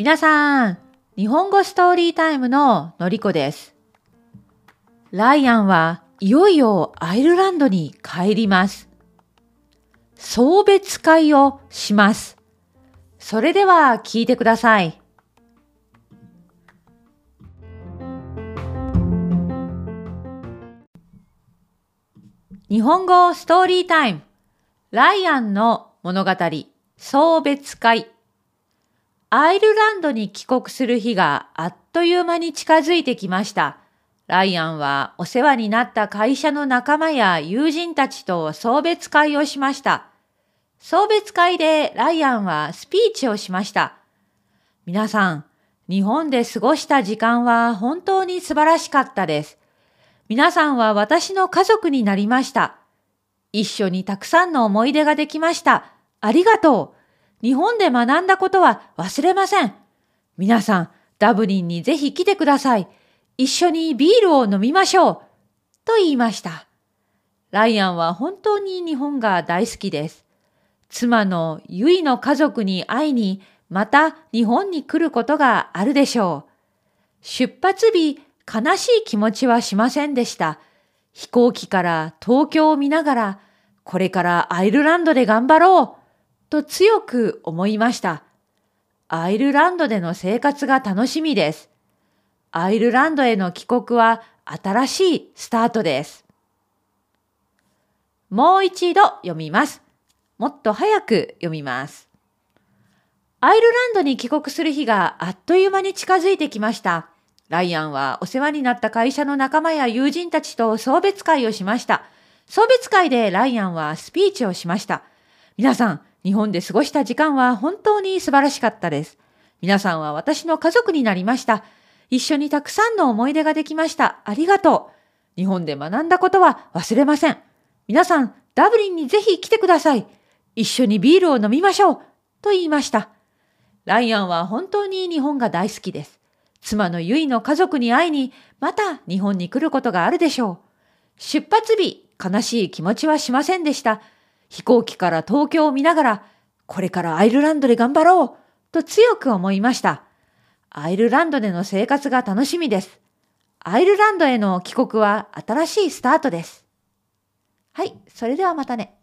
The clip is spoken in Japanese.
皆さん、日本語ストーリータイムののりこです。ライアンはいよいよアイルランドに帰ります。送別会をします。それでは聞いてください。日本語ストーリータイムライアンの物語送別会アイルランドに帰国する日があっという間に近づいてきました。ライアンはお世話になった会社の仲間や友人たちと送別会をしました。送別会でライアンはスピーチをしました。皆さん、日本で過ごした時間は本当に素晴らしかったです。皆さんは私の家族になりました。一緒にたくさんの思い出ができました。ありがとう。日本で学んだことは忘れません。皆さん、ダブリンにぜひ来てください。一緒にビールを飲みましょう。と言いました。ライアンは本当に日本が大好きです。妻のユイの家族に会いに、また日本に来ることがあるでしょう。出発日、悲しい気持ちはしませんでした。飛行機から東京を見ながら、これからアイルランドで頑張ろう。と強く思いました。アイルランドでの生活が楽しみです。アイルランドへの帰国は新しいスタートです。もう一度読みます。もっと早く読みます。アイルランドに帰国する日があっという間に近づいてきました。ライアンはお世話になった会社の仲間や友人たちと送別会をしました。送別会でライアンはスピーチをしました。皆さん、日本で過ごした時間は本当に素晴らしかったです。皆さんは私の家族になりました。一緒にたくさんの思い出ができました。ありがとう。日本で学んだことは忘れません。皆さん、ダブリンにぜひ来てください。一緒にビールを飲みましょう。と言いました。ライアンは本当に日本が大好きです。妻のユイの家族に会いに、また日本に来ることがあるでしょう。出発日、悲しい気持ちはしませんでした。飛行機から東京を見ながら、これからアイルランドで頑張ろうと強く思いました。アイルランドでの生活が楽しみです。アイルランドへの帰国は新しいスタートです。はい、それではまたね。